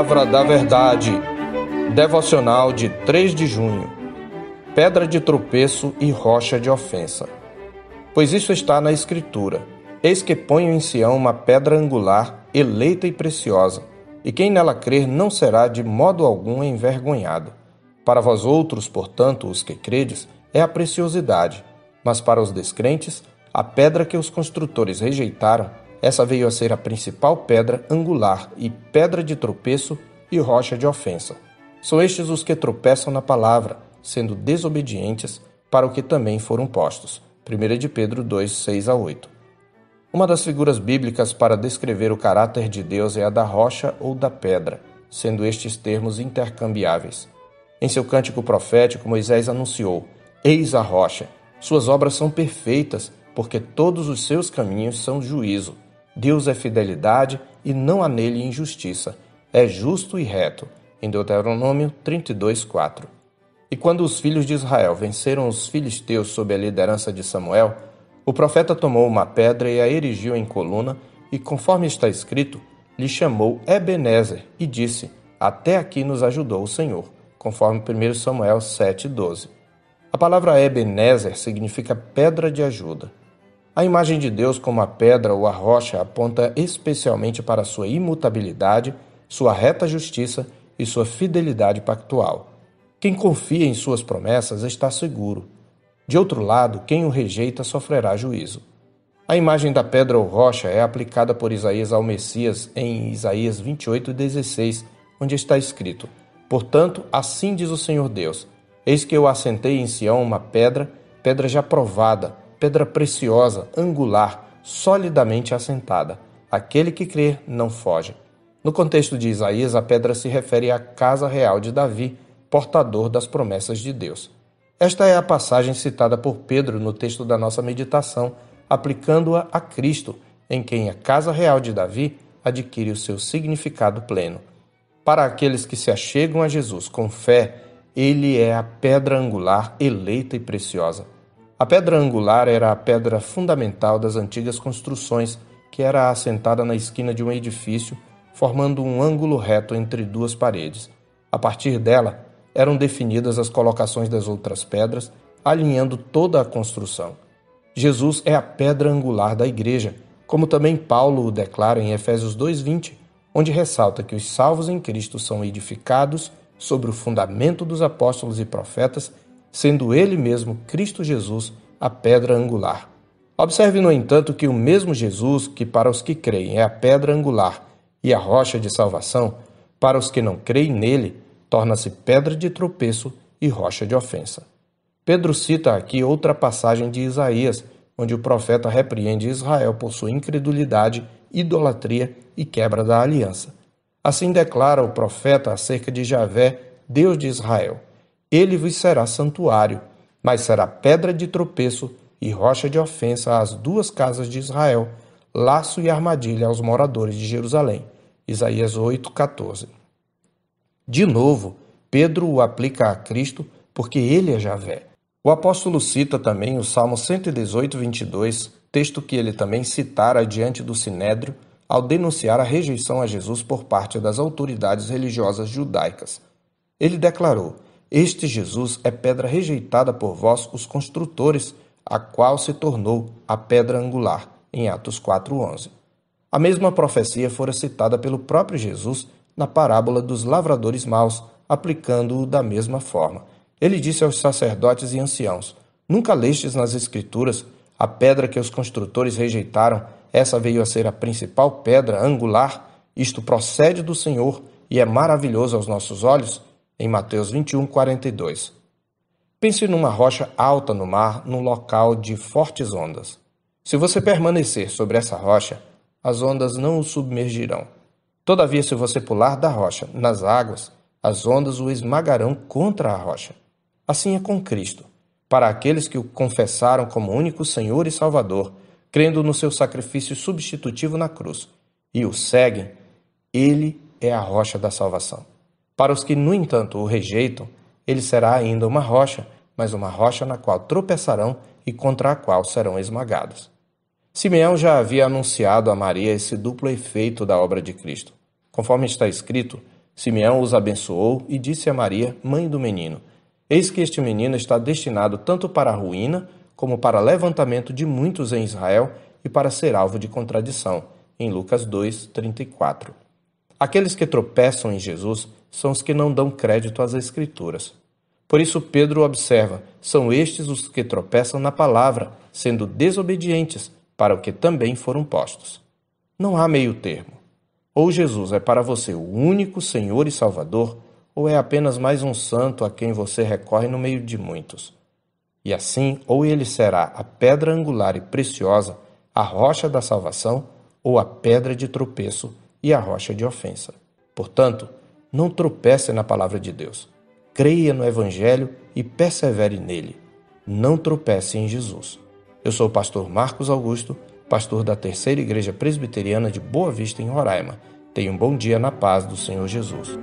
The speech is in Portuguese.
Palavra da Verdade. Devocional de 3 de junho. Pedra de tropeço e rocha de ofensa. Pois isso está na Escritura: Eis que ponho em Sião uma pedra angular, eleita e preciosa, e quem nela crer não será de modo algum envergonhado. Para vós outros, portanto, os que credes, é a preciosidade, mas para os descrentes, a pedra que os construtores rejeitaram essa veio a ser a principal pedra angular e pedra de tropeço e rocha de ofensa. São estes os que tropeçam na palavra, sendo desobedientes para o que também foram postos. 1 de Pedro 2, 6 a 8. Uma das figuras bíblicas para descrever o caráter de Deus é a da rocha ou da pedra, sendo estes termos intercambiáveis. Em seu cântico profético, Moisés anunciou: Eis a rocha, suas obras são perfeitas, porque todos os seus caminhos são juízo. Deus é fidelidade e não há nele injustiça. É justo e reto. Em Deuteronômio 32, 4. E quando os filhos de Israel venceram os filisteus sob a liderança de Samuel, o profeta tomou uma pedra e a erigiu em coluna, e conforme está escrito, lhe chamou Ebenezer e disse: Até aqui nos ajudou o Senhor, conforme 1 Samuel 7,12. A palavra Ebenezer significa pedra de ajuda. A imagem de Deus como a pedra ou a rocha aponta especialmente para sua imutabilidade, sua reta justiça e sua fidelidade pactual. Quem confia em suas promessas está seguro. De outro lado, quem o rejeita sofrerá juízo. A imagem da pedra ou rocha é aplicada por Isaías ao Messias em Isaías 28:16, onde está escrito: Portanto, assim diz o Senhor Deus: Eis que eu assentei em Sião uma pedra, pedra já provada, pedra preciosa, angular, solidamente assentada. Aquele que crer não foge. No contexto de Isaías, a pedra se refere à casa real de Davi, portador das promessas de Deus. Esta é a passagem citada por Pedro no texto da nossa meditação, aplicando-a a Cristo, em quem a casa real de Davi adquire o seu significado pleno. Para aqueles que se achegam a Jesus com fé, ele é a pedra angular eleita e preciosa. A pedra angular era a pedra fundamental das antigas construções, que era assentada na esquina de um edifício, formando um ângulo reto entre duas paredes. A partir dela, eram definidas as colocações das outras pedras, alinhando toda a construção. Jesus é a pedra angular da igreja, como também Paulo o declara em Efésios 2:20, onde ressalta que os salvos em Cristo são edificados sobre o fundamento dos apóstolos e profetas sendo ele mesmo, Cristo Jesus, a pedra angular. Observe, no entanto, que o mesmo Jesus, que para os que creem é a pedra angular e a rocha de salvação, para os que não creem nele, torna-se pedra de tropeço e rocha de ofensa. Pedro cita aqui outra passagem de Isaías, onde o profeta repreende Israel por sua incredulidade, idolatria e quebra da aliança. Assim declara o profeta acerca de Javé, Deus de Israel ele vos será santuário, mas será pedra de tropeço e rocha de ofensa às duas casas de Israel, laço e armadilha aos moradores de Jerusalém. Isaías 8:14. De novo, Pedro o aplica a Cristo porque ele é Javé. O apóstolo cita também o Salmo 118, 22, texto que ele também citara diante do Sinédrio ao denunciar a rejeição a Jesus por parte das autoridades religiosas judaicas. Ele declarou: este Jesus é pedra rejeitada por vós, os construtores, a qual se tornou a pedra angular, em Atos 4:11. A mesma profecia fora citada pelo próprio Jesus na parábola dos lavradores maus, aplicando-o da mesma forma. Ele disse aos sacerdotes e anciãos: Nunca lestes nas Escrituras a pedra que os construtores rejeitaram, essa veio a ser a principal pedra angular, isto procede do Senhor e é maravilhoso aos nossos olhos? Em Mateus 21, 42. Pense numa rocha alta no mar, num local de fortes ondas. Se você permanecer sobre essa rocha, as ondas não o submergirão. Todavia, se você pular da rocha nas águas, as ondas o esmagarão contra a rocha. Assim é com Cristo. Para aqueles que o confessaram como único Senhor e Salvador, crendo no seu sacrifício substitutivo na cruz, e o seguem, ele é a rocha da salvação. Para os que, no entanto, o rejeitam, ele será ainda uma rocha, mas uma rocha na qual tropeçarão e contra a qual serão esmagados. Simeão já havia anunciado a Maria esse duplo efeito da obra de Cristo. Conforme está escrito, Simeão os abençoou e disse a Maria, mãe do menino: Eis que este menino está destinado tanto para a ruína, como para levantamento de muitos em Israel e para ser alvo de contradição. Em Lucas 2, 34. Aqueles que tropeçam em Jesus são os que não dão crédito às Escrituras. Por isso, Pedro observa: são estes os que tropeçam na palavra, sendo desobedientes para o que também foram postos. Não há meio termo. Ou Jesus é para você o único Senhor e Salvador, ou é apenas mais um santo a quem você recorre no meio de muitos. E assim, ou ele será a pedra angular e preciosa, a rocha da salvação, ou a pedra de tropeço e a rocha de ofensa. Portanto, não tropece na palavra de Deus. Creia no Evangelho e persevere nele. Não tropece em Jesus. Eu sou o pastor Marcos Augusto pastor da Terceira Igreja Presbiteriana de Boa Vista, em Roraima. Tenha um bom dia na paz do Senhor Jesus.